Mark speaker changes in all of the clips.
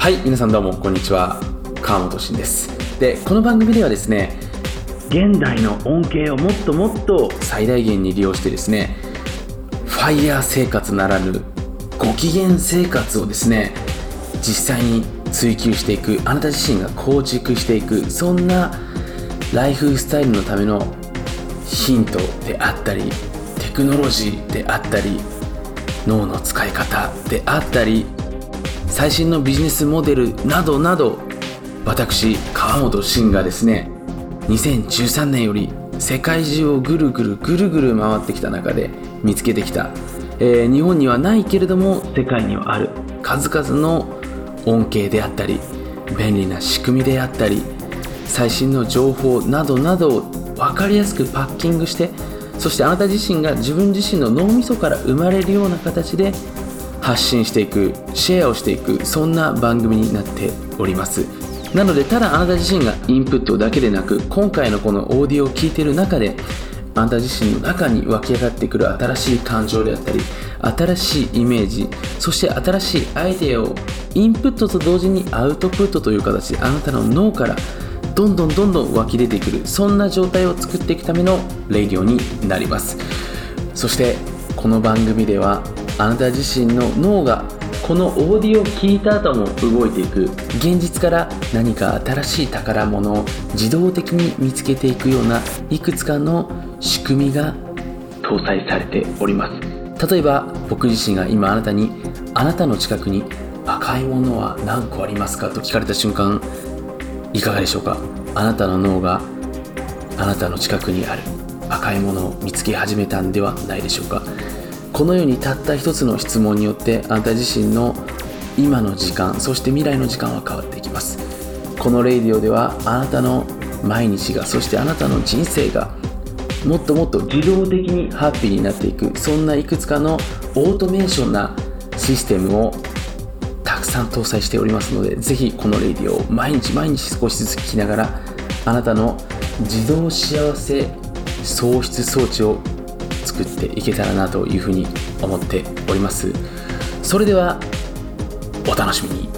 Speaker 1: はい皆さんどうもこんにちは。川本慎です。でこの番組ではですね現代の恩恵をもっともっと最大限に利用してですねファイヤー生活ならぬご機嫌生活をですね実際に追求していくあなた自身が構築していくそんなライフスタイルのためのヒントであったりテクノロジーであったり脳の使い方であったり最新のビジネスモデルなどなど私川本慎がですね2013年より世界中をぐるぐるぐるぐる回ってきた中で見つけてきた、えー、日本にはないけれども世界にはある。数々の恩恵であったり便利な仕組みであったり最新の情報などなどを分かりやすくパッキングしてそしてあなた自身が自分自身の脳みそから生まれるような形で発信していくシェアをしていくそんな番組になっております。なのでただあなた自身がインプットだけでなく今回のこのオーディオを聞いている中であなた自身の中に湧き上がってくる新しい感情であったり新しいイメージそして新しいアイデアをインプットと同時にアウトプットという形であなたの脳からどんどんどんどん湧き出てくるそんな状態を作っていくためのレディオになります。そしてこの番組ではあなた自身の脳がこのオーディオを聞いた後も動いていく現実から何か新しい宝物を自動的に見つけていくようないくつかの仕組みが搭載されております。例えば僕自身が今あなたにあなたの近くに赤いものは何個ありますか？と聞かれた瞬間いかがでしょうか？あなたの脳があなたの近くにある赤いものを見つけ始めたんではないでしょうか？このようにたった一つの質問によってあなた自身の今の時間そして未来の時間は変わっていきます。このレイディオではあなたの毎日がそしてあなたの人生がもっともっと自動的にハッピーになっていくそんないくつかのオートメーションなシステムをさん搭載しておりますのでぜひこのレディオを毎日毎日少しずつ聞きながらあなたの自動幸せ喪失装置を作っていけたらなというふうに思っております。それではお楽しみに。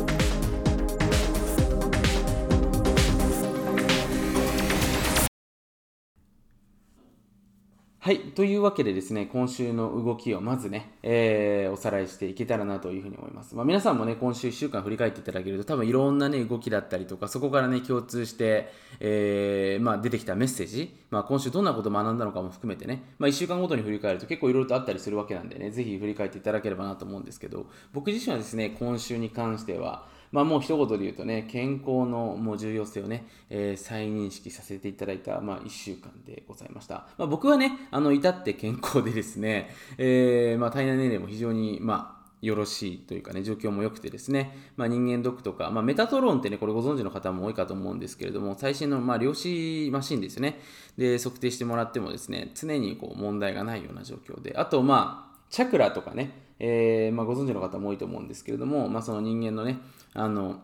Speaker 1: はい。というわけでですね、今週の動きをまずね、えー、おさらいしていけたらなというふうに思います。まあ、皆さんもね、今週1週間振り返っていただけると、多分いろんなね、動きだったりとか、そこからね、共通して、えー、まあ、出てきたメッセージ、まあ、今週どんなことを学んだのかも含めてね、まあ、1週間ごとに振り返ると結構いろいろとあったりするわけなんでね、ぜひ振り返っていただければなと思うんですけど、僕自身はですね、今週に関しては、まあ、もう一言で言うとね、健康のもう重要性をね、えー、再認識させていただいた、まあ、1週間でございました。まあ、僕はね、あの、至って健康でですね、えー、まあ、体内年齢も非常に、まあ、よろしいというかね、状況も良くてですね、まあ、人間ドックとか、まあ、メタトロンってね、これご存知の方も多いかと思うんですけれども、最新の、まあ、量子マシンですよね。で、測定してもらってもですね、常にこう問題がないような状況で、あと、まあ、チャクラとかね、えーまあ、ご存知の方も多いと思うんですけれども、まあ、その人間のね、あの、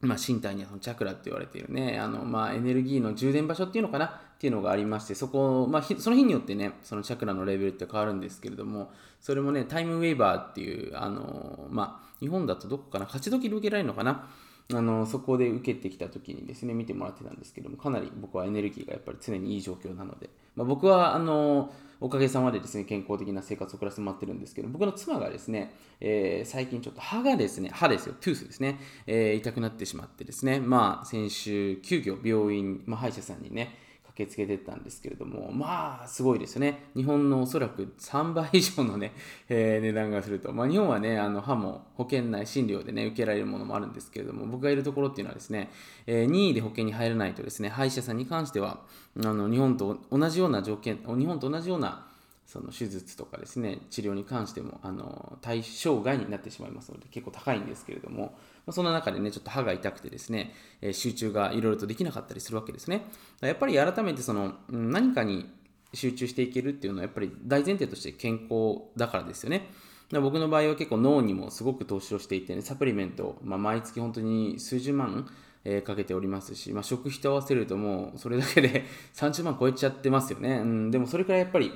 Speaker 1: まあ、身体にはそのチャクラって言われているね、あの、まあ、エネルギーの充電場所っていうのかなっていうのがありまして、そこ、まあ、その日によってね、そのチャクラのレベルって変わるんですけれども、それもね、タイムウェーバーっていう、あの、まあ、日本だとどこかな、勝ち時で受けられるのかなあのそこで受けてきた時にですね見てもらってたんですけどもかなり僕はエネルギーがやっぱり常にいい状況なので、まあ、僕はあのおかげさまでですね健康的な生活を送らせてもらってるんですけど僕の妻がですね、えー、最近ちょっと歯がですね歯ですよトゥースですね、えー、痛くなってしまってですねまあ先週急遽病院、まあ、歯医者さんにね駆けつけてったんですけれども、まあ、すごいですね。日本のおそらく3倍以上のね、えー、値段がすると。まあ、日本はね、あの歯も保険内診療でね、受けられるものもあるんですけれども、僕がいるところっていうのはですね、えー、任意で保険に入らないとですね、歯医者さんに関しては、あの日本と同じような条件、日本と同じようなその手術とかですね治療に関してもあの対象外になってしまいますので結構高いんですけれども、まそんな中でねちょっと歯が痛くてですね、え集中がいろいろとできなかったりするわけですね。やっぱり改めてその何かに集中していけるっていうのはやっぱり大前提として健康だからですよね。僕の場合は結構脳にもすごく投資をしていて、ね、サプリメント、まあ、毎月本当に数十万えー、かけておりますし、まあ、食費と合わせるともうそれだけで 30万超えちゃってますよね、うん、でもそれくらいやっぱり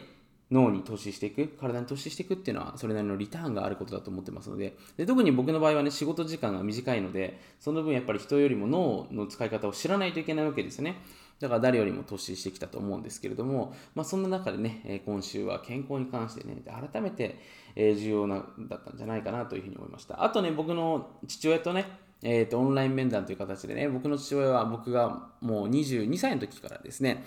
Speaker 1: 脳に投資していく、体に投資していくっていうのは、それなりのリターンがあることだと思ってますので、で特に僕の場合はね、仕事時間が短いので、その分やっぱり人よりも脳の使い方を知らないといけないわけですよね。だから誰よりも投資してきたと思うんですけれども、まあ、そんな中でね、今週は健康に関してね、改めて重要なだったんじゃないかなというふうに思いました。あとね、僕の父親とね、えーと、オンライン面談という形でね、僕の父親は僕がもう22歳の時からですね、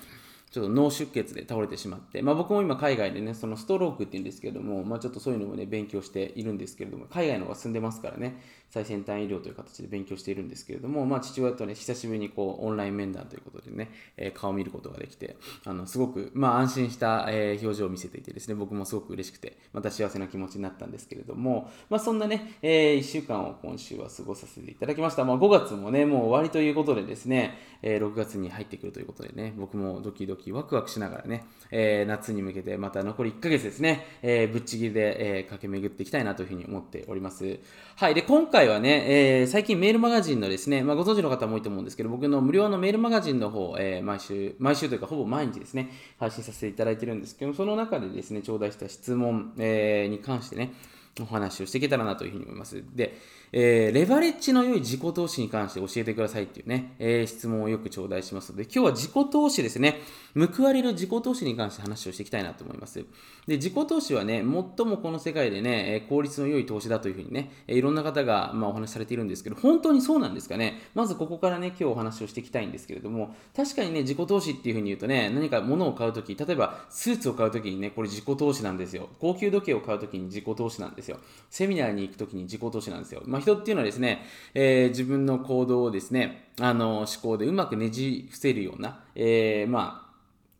Speaker 1: ちょっと脳出血で倒れてしまって、まあ、僕も今海外でね、そのストロークっていうんですけれども、まあ、ちょっとそういうのもね、勉強しているんですけれども、海外の方が進んでますからね、最先端医療という形で勉強しているんですけれども、まあ、父親とね、久しぶりにこうオンライン面談ということでね、えー、顔を見ることができて、あのすごく、まあ、安心した、えー、表情を見せていてですね、僕もすごく嬉しくて、また幸せな気持ちになったんですけれども、まあ、そんなね、えー、1週間を今週は過ごさせていただきました。まあ、5月もね、もう終わりということでですね、えー、6月に入ってくるということでね、僕もドキドキワクワクしながらね、えー、夏に向けてまた残り1ヶ月ですね、えー、ぶっちぎりで、えー、駆け巡っていきたいなというふうに思っております。はい。で、今回はね、えー、最近メールマガジンのですね、まあ、ご存知の方も多いと思うんですけど、僕の無料のメールマガジンの方、えー、毎週、毎週というかほぼ毎日ですね、配信させていただいてるんですけど、その中でですね、頂戴した質問、えー、に関してね、お話をしていけたらなというふうに思います。で、えー、レバレッジの良い自己投資に関して教えてくださいっていうね、えー、質問をよく頂戴しますので、今日は自己投資ですね、報われる自己投資に関して話をしていきたいなと思います。で、自己投資はね、最もこの世界でね、効率の良い投資だというふうにね、いろんな方が、まあ、お話しされているんですけど、本当にそうなんですかね。まずここからね、今日お話をしていきたいんですけれども、確かにね、自己投資っていうふうに言うとね、何か物を買うとき、例えばスーツを買うときにね、これ自己投資なんですよ。高級時計を買うときに自己投資なんですよ。セミナーに行くときに自己投資なんですよ。まあ、人っていうのはですね、えー、自分の行動をですね、あの思考でうまくねじ伏せるような、えー、まあ、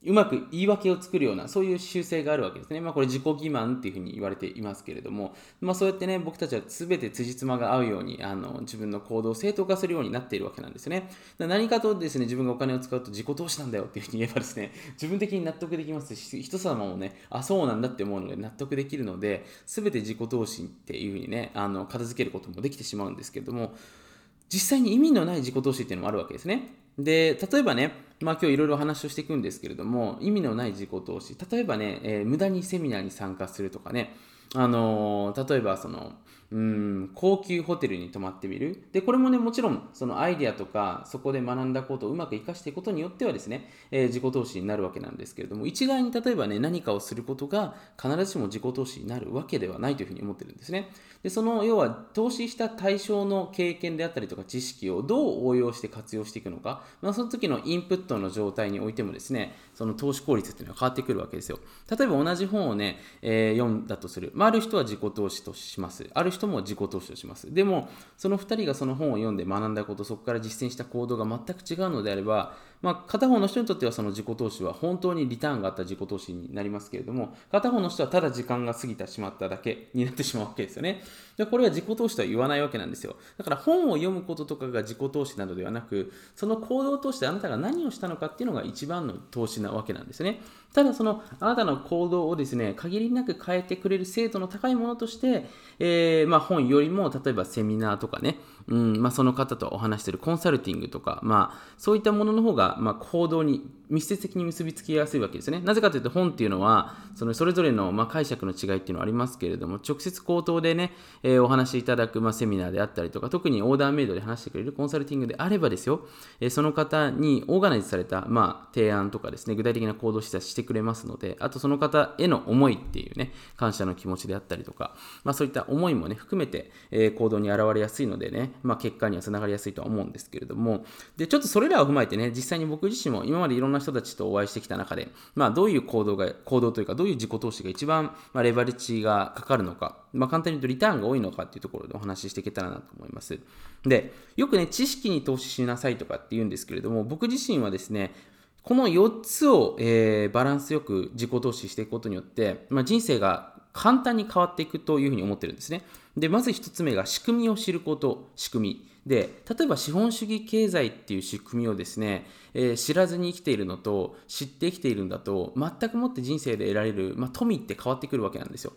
Speaker 1: うまく言い訳を作るような、そういう習性があるわけですね。まあこれ自己欺瞞っていうふうに言われていますけれども、まあそうやってね、僕たちは全て辻褄が合うように、あの、自分の行動を正当化するようになっているわけなんですね。何かとですね、自分がお金を使うと自己投資なんだよっていうふうに言えばですね、自分的に納得できますし、人様もね、あ、そうなんだって思うので納得できるので、全て自己投資っていうふうにね、あの、片付けることもできてしまうんですけれども、実際に意味のない自己投資っていうのもあるわけですね。で、例えばね、まあ今日いろいろ話をしていくんですけれども、意味のない自己投資。例えばね、えー、無駄にセミナーに参加するとかね、あのー、例えばその、うん高級ホテルに泊まってみる。でこれもねもちろんそのアイデアとかそこで学んだことをうまく活かしていくことによってはですね、えー、自己投資になるわけなんですけれども一概に例えばね何かをすることが必ずしも自己投資になるわけではないというふうに思ってるんですね。でその要は投資した対象の経験であったりとか知識をどう応用して活用していくのか、まあ、その時のインプットの状態においてもですねその投資効率っていうのは変わってくるわけですよ。例えば同じ本をね、えー、読んだとする、まあ、ある人は自己投資とします。ある人も自己投資としますでもその2人がその本を読んで学んだことそこから実践した行動が全く違うのであればまあ、片方の人にとってはその自己投資は本当にリターンがあった自己投資になりますけれども、片方の人はただ時間が過ぎてしまっただけになってしまうわけですよね。でこれは自己投資とは言わないわけなんですよ。だから本を読むこととかが自己投資などではなく、その行動を通してあなたが何をしたのかっていうのが一番の投資なわけなんですね。ただそのあなたの行動をですね、限りなく変えてくれる精度の高いものとして、えー、まあ、本よりも例えばセミナーとかね、うんまあ、その方とお話してるコンサルティングとか、まあ、そういったものの方が、ま、行動に密接的に結びつきやすいわけですね。なぜかというと本っていうのはそのそれぞれの、ま、解釈の違いっていうのはありますけれども直接口頭でね、えー、お話しいただく、ま、セミナーであったりとか特にオーダーメイドで話してくれるコンサルティングであればですよ、えー、その方にオーガナイズされた、まあ、提案とかですね具体的な行動示唆してしてくれますのであとその方への思いっていうね感謝の気持ちであったりとか、まあ、そういった思いもね含めて、えー、行動に現れやすいのでね、まあ、結果にはつながりやすいとは思うんですけれどもでちょっとそれらを踏まえてね実際に僕自身も今までいろんな人たちとお会いしてきた中で、まあ、どういう行動が、行動というか、どういう自己投資が一番、まあ、レバレッジがかかるのか、まあ、簡単に言うとリターンが多いのかっていうところでお話ししていけたらなと思います。で、よくね、知識に投資しなさいとかって言うんですけれども、僕自身はですね、この4つを、えー、バランスよく自己投資していくことによって、まあ、人生が簡単に変わっていくというふうに思ってるんですね。で、まず1つ目が仕組みを知ること、仕組み。で例えば資本主義経済っていう仕組みをですね、えー、知らずに生きているのと知って生きているんだと全くもって人生で得られる、まあ、富って変わってくるわけなんですよ。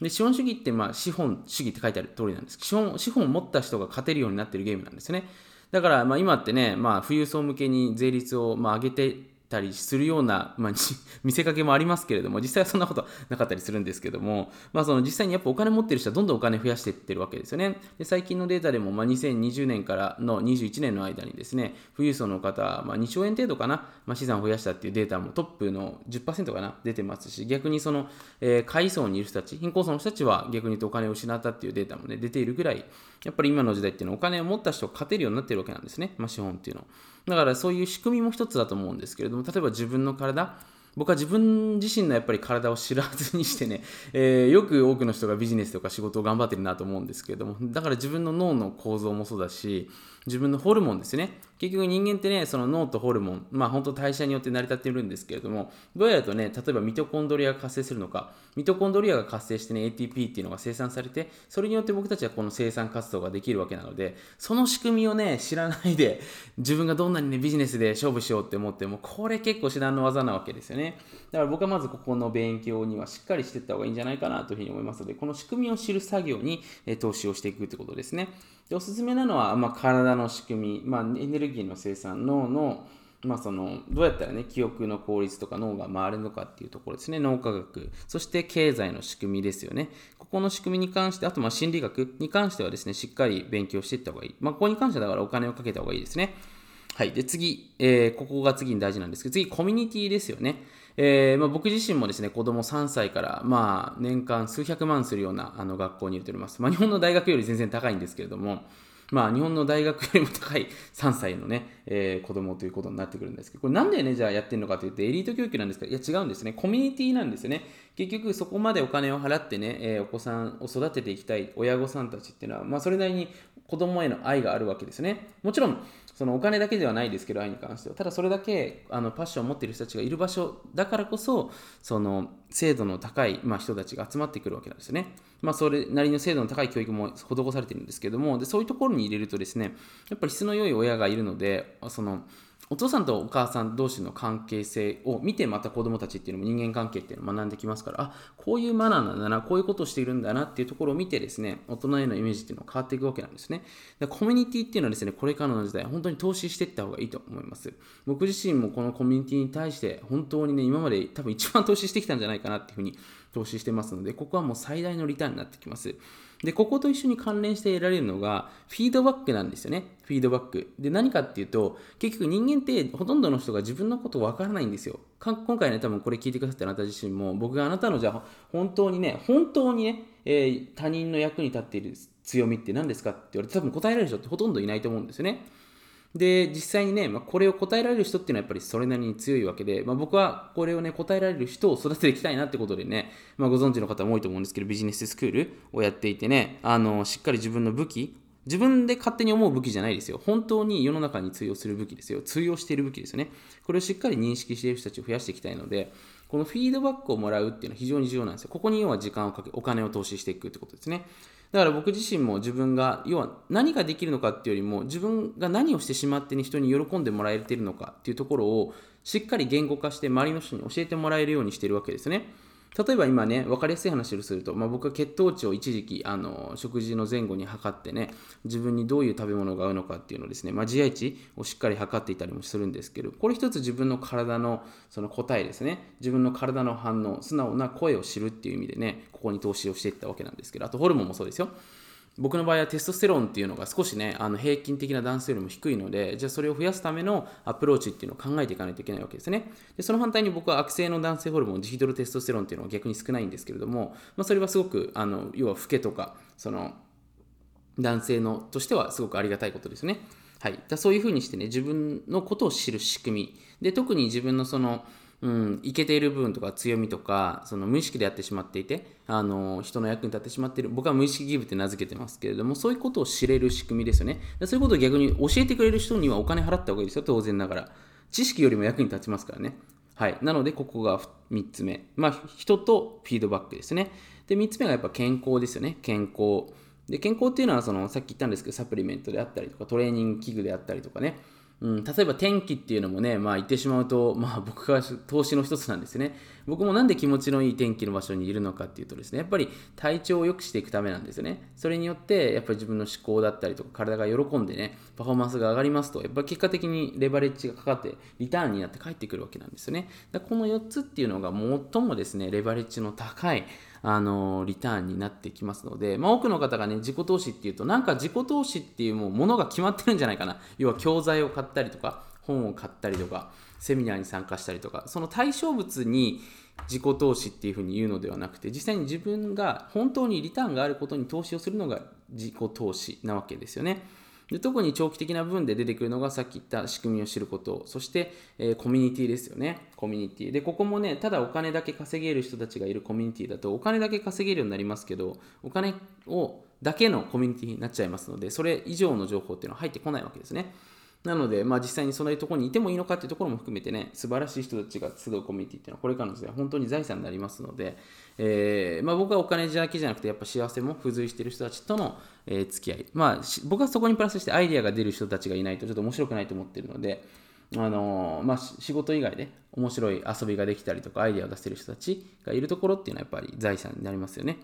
Speaker 1: で資本主義ってまあ資本主義って書いてある通りなんです資本資本を持った人が勝てるようになっているゲームなんですね。だからまあ今ってね、まあ、富裕層向けに税率をまあ上げてたりするような、まあ、見せかけもありますけれども、実際はそんなことなかったりするんですけども、まあ、その実際にやっぱお金持ってる人はどんどんお金増やしていってるわけですよね。で最近のデータでも、まあ、2020年からの21年の間にですね、富裕層の方、まあ、2兆円程度かな、まあ、資産を増やしたっていうデータもトップの10%かな、出てますし、逆にその、えー、下位層にいる人たち、貧困層の人たちは逆に言うとお金を失ったっていうデータもね、出ているぐらい、やっぱり今の時代っていうのはお金を持った人が勝てるようになってるわけなんですね、まあ、資本っていうのは。だからそういう仕組みも一つだと思うんですけれども、例えば自分の体、僕は自分自身のやっぱり体を知らずにしてね、えー、よく多くの人がビジネスとか仕事を頑張ってるなと思うんですけれども、だから自分の脳の構造もそうだし、自分のホルモンですね。結局人間ってね、その脳とホルモン、まあ本当代謝によって成り立っているんですけれども、どうやるとね、例えばミトコンドリアが活性するのか、ミトコンドリアが活性してね、ATP っていうのが生産されて、それによって僕たちはこの生産活動ができるわけなので、その仕組みをね、知らないで、自分がどんなにね、ビジネスで勝負しようって思っても、これ結構至難の技なわけですよね。だから僕はまずここの勉強にはしっかりしていった方がいいんじゃないかなというふうに思いますので、この仕組みを知る作業に、え投資をしていくってことですね。でおすすめなのは、まあ、体の仕組み、まあ、エネルギーの生産、脳の、まあ、そのどうやったら、ね、記憶の効率とか脳が回るのかっていうところですね、脳科学、そして経済の仕組みですよね。ここの仕組みに関して、あとまあ心理学に関してはですね、しっかり勉強していった方がいい。まあ、ここに関してはだからお金をかけた方がいいですね。はい。で、次、えー、ここが次に大事なんですけど、次、コミュニティですよね。えーまあ、僕自身もですね、子供3歳から、まあ、年間数百万するようなあの学校に入れております。まあ、日本の大学より全然高いんですけれども、まあ、日本の大学よりも高い3歳のね、えー、子供ということになってくるんですけど、これなんでね、じゃあやってるのかというと、エリート教育なんですかいや、違うんですね。コミュニティなんですね。結局、そこまでお金を払ってね、えー、お子さんを育てていきたい親御さんたちっていうのは、まあ、それなりに子供への愛があるわけですね。もちろん、そのお金だけではないですけど、愛に関しては。ただそれだけあのパッションを持っている人たちがいる場所だからこそ、その精度の高い、まあ、人たちが集まってくるわけなんですね。まあ、それなりの精度の高い教育も施されてるんですけども、でそういうところに入れるとですね、やっぱり質の良い親がいるので、そのお父さんとお母さん同士の関係性を見てまた子供たちっていうのも人間関係っていうのを学んできますからあこういうマナーなんだなこういうことをしているんだなっていうところを見てですね大人へのイメージっていうのは変わっていくわけなんですね。でコミュニティっていうのはですねこれからの時代本当に投資していった方がいいと思います。僕自身もこのコミュニティに対して本当にね今まで多分一番投資してきたんじゃないかなっていうふうに投資してますのでここはもう最大のリターンになってきます。で、ここと一緒に関連して得られるのが、フィードバックなんですよね。フィードバック。で、何かっていうと、結局人間ってほとんどの人が自分のことわからないんですよ。今回ね、多分これ聞いてくださったあなた自身も、僕があなたのじゃあ、本当にね、本当にね、えー、他人の役に立っている強みって何ですかって言われて、多分答えられる人ってほとんどいないと思うんですよね。で、実際にね、まあ、これを答えられる人っていうのはやっぱりそれなりに強いわけで、まあ、僕はこれをね、答えられる人を育てていきたいなってことでね、まあ、ご存知の方も多いと思うんですけど、ビジネススクールをやっていてね、あの、しっかり自分の武器、自分で勝手に思う武器じゃないですよ。本当に世の中に通用する武器ですよ。通用している武器ですよね。これをしっかり認識している人たちを増やしていきたいので、このフィードバックをもらうっていうのは非常に重要なんですよ。ここに要は時間をかけ、お金を投資していくってことですね。だから僕自身も自分が、要は何ができるのかっていうよりも、自分が何をしてしまってに人に喜んでもらえているのかっていうところを、しっかり言語化して周りの人に教えてもらえるようにしてるわけですね。例えば今ね、分かりやすい話をすると、まあ、僕は血糖値を一時期あの食事の前後に測ってね、自分にどういう食べ物が合うのかっていうのをですね、まあ、GI 値をしっかり測っていたりもするんですけど、これ一つ自分の体のその答えですね、自分の体の反応、素直な声を知るっていう意味でね、ここに投資をしていったわけなんですけど、あとホルモンもそうですよ。僕の場合はテストステロンっていうのが少しね、あの平均的な男性よりも低いので、じゃあそれを増やすためのアプローチっていうのを考えていかないといけないわけですね。で、その反対に僕は悪性の男性ホルモン、ジヒドロテストステロンっていうのは逆に少ないんですけれども、まあ、それはすごく、あの、要は老けとか、その、男性のとしてはすごくありがたいことですね。はい。だそういうふうにしてね、自分のことを知る仕組み。で、特に自分のその、うん、いけている部分とか強みとかその無意識でやってしまっていてあの人の役に立ってしまっている僕は無意識ギブって名付けてますけれどもそういうことを知れる仕組みですよね。そういうことを逆に教えてくれる人にはお金払った方がいいですよ当然ながら。知識よりも役に立ちますからね。はい。なのでここが3つ目。まあ人とフィードバックですね。で3つ目がやっぱ健康ですよね。健康。で健康っていうのはそのさっき言ったんですけどサプリメントであったりとかトレーニング器具であったりとかね。うん、例えば天気っていうのもね、まあ、言ってしまうと、まあ、僕が投資の一つなんですね。僕もなんで気持ちのいい天気の場所にいるのかっていうとですね、やっぱり体調を良くしていくためなんですよね。それによって、やっぱり自分の思考だったりとか、体が喜んでね、パフォーマンスが上がりますと、やっぱり結果的にレバレッジがかかって、リターンになって帰ってくるわけなんですよね。だこの4つっていうのが最もですね、レバレッジの高い、あのリターンになってきますので、まあ、多くの方がね自己投資っていうとなんか自己投資っていうものが決まってるんじゃないかな要は教材を買ったりとか本を買ったりとかセミナーに参加したりとかその対象物に自己投資っていうふうに言うのではなくて実際に自分が本当にリターンがあることに投資をするのが自己投資なわけですよね。で特に長期的な部分で出てくるのがさっき言った仕組みを知ること、そして、えー、コミュニティですよね。コミュニティ。で、ここもね、ただお金だけ稼げる人たちがいるコミュニティだと、お金だけ稼げるようになりますけど、お金をだけのコミュニティになっちゃいますので、それ以上の情報っていうのは入ってこないわけですね。なので、まあ、実際にそういうところにいてもいいのかっていうところも含めてね、素晴らしい人たちが集うコミュニティっていうのは、これからの時代、本当に財産になりますので、えー、まあ、僕はお金だけじゃなくて、やっぱ幸せも付随している人たちとの、えー、付き合い、まあ、僕はそこにプラスしてアイデアが出る人たちがいないと、ちょっと面白くないと思ってるので、あのー、まあ、仕事以外で面白い遊びができたりとか、アイデアを出せる人たちがいるところっていうのは、やっぱり財産になりますよね。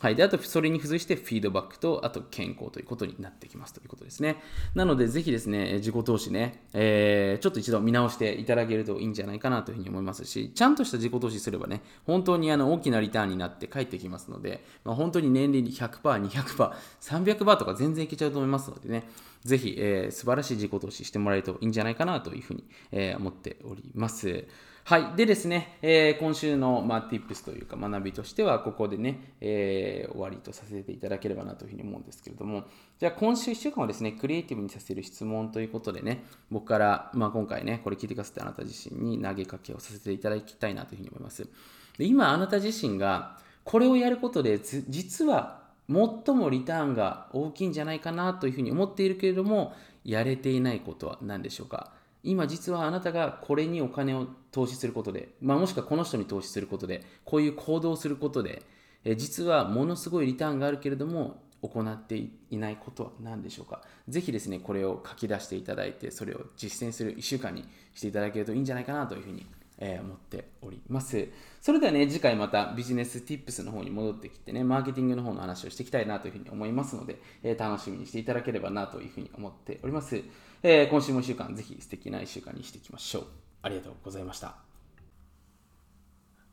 Speaker 1: はい。で、あと、それに付随してフィードバックと、あと健康ということになってきますということですね。なので、ぜひですね、自己投資ね、えー、ちょっと一度見直していただけるといいんじゃないかなというふうに思いますし、ちゃんとした自己投資すればね、本当にあの大きなリターンになって帰ってきますので、まあ、本当に年利100%、200%、300%とか全然いけちゃうと思いますのでね、ぜひ、えー、素晴らしい自己投資してもらえるといいんじゃないかなというふうに、えー、思っております。はい。でですね、えー、今週の、まあ、tips というか学びとしては、ここでね、えー、終わりとさせていただければなというふうに思うんですけれども、じゃあ今週1週間はですね、クリエイティブにさせる質問ということでね、僕から、まあ、今回ね、これ聞いてくださったあなた自身に投げかけをさせていただきたいなというふうに思います。で今、あなた自身がこれをやることで、実は最もリターンが大きいんじゃないかなというふうに思っているけれども、やれていないことは何でしょうか？今実はあなたがこれにお金を投資することで、まあ、もしくはこの人に投資することで、こういう行動をすることで、え実はものすごいリターンがあるけれども、行っていないことは何でしょうか？ぜひですね、これを書き出していただいて、それを実践する1週間にしていただけるといいんじゃないかなというふうに、え、思っております。それではね、次回またビジネス Tips の方に戻ってきてね、マーケティングの方の話をしていきたいなというふうに思いますので、えー、楽しみにしていただければなというふうに思っております。えー、今週も1週間、ぜひ素敵な1週間にしていきましょう。ありがとうございました。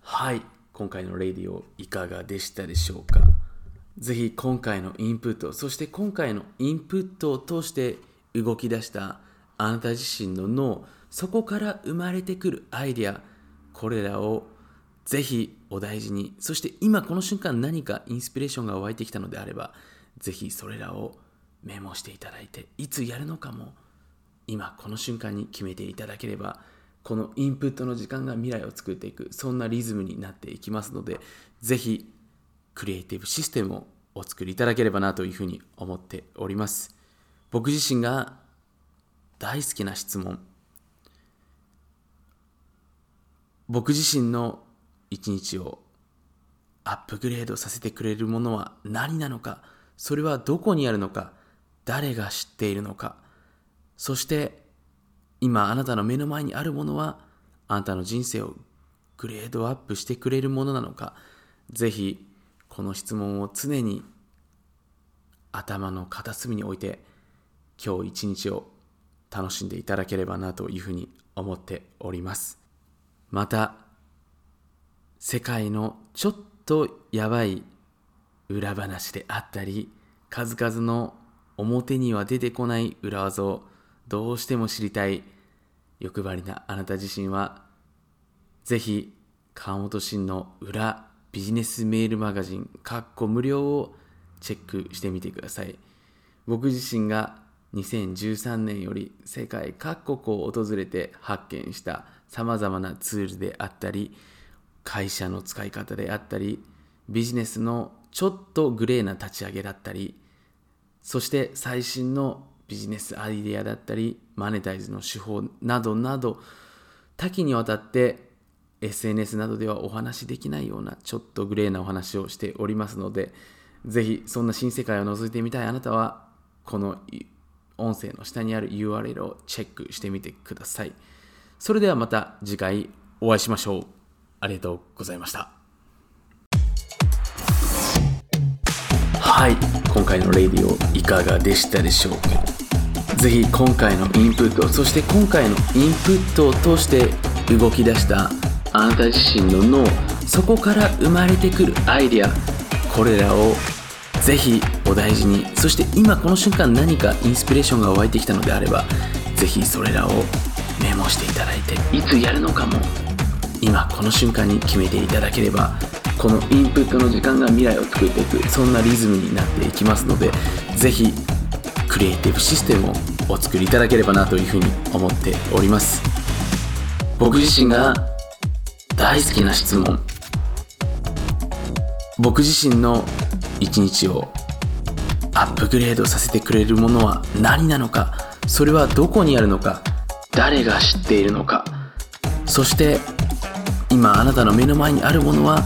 Speaker 1: はい、今回のレディオいかがでしたでしょうか？ぜひ今回のインプット、そして今回のインプットを通して動き出したあなた自身の脳、そこから生まれてくるアイデア、これらをぜひお大事に、そして今この瞬間何かインスピレーションが湧いてきたのであれば、ぜひそれらをメモしていただいて、いつやるのかも今この瞬間に決めていただければこのインプットの時間が未来を作っていくそんなリズムになっていきますのでぜひクリエイティブシステムをお作りいただければなというふうに思っております。僕自身が大好きな質問僕自身の一日をアップグレードさせてくれるものは何なのかそれはどこにあるのか誰が知っているのかそして今あなたの目の前にあるものはあなたの人生をグレードアップしてくれるものなのかぜひこの質問を常に頭の片隅に置いて今日一日を楽しんでいただければなというふうに思っております。また世界のちょっとやばい裏話であったり数々の表には出てこない裏技をどうしても知りたい欲張りなあなた自身は、ぜひ、川本慎の裏ビジネスメールマガジン、かっこ無料をチェックしてみてください。僕自身が2013年より世界各国を訪れて発見した様々なツールであったり、会社の使い方であったり、ビジネスのちょっとグレーな立ち上げだったり、そして最新のビジネスアイデアだったり、マネタイズの手法などなど、多岐にわたって SNS などではお話しできないようなちょっとグレーなお話をしておりますので、ぜひそんな新世界を覗いてみたいあなたは、この音声の下にある URL をチェックしてみてください。それではまた次回お会いしましょう。ありがとうございました。はい、今回のレディオいかがでしたでしょうか？ぜひ今回のインプット、そして今回のインプットを通して動き出したあなた自身の脳、そこから生まれてくるアイデア、これらをぜひお大事に。そして今この瞬間何かインスピレーションが湧いてきたのであればぜひそれらをメモしていただいていつやるのかも今この瞬間に決めていただければこのインプットの時間が未来を作っていくそんなリズムになっていきますのでぜひクリエイティブシステムをお作りいただければなというふうに思っております。僕自身が大好きな質問。僕自身の一日をアップグレードさせてくれるものは何なのかそれはどこにあるのか誰が知っているのか。そして今あなたの目の前にあるものは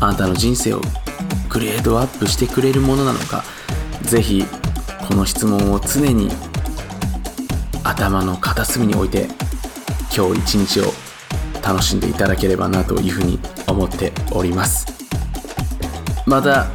Speaker 1: あなたの人生をグレードアップしてくれるものなのか。ぜひこの質問を常に頭の片隅に置いて今日一日を楽しんでいただければなというふうに思っております。また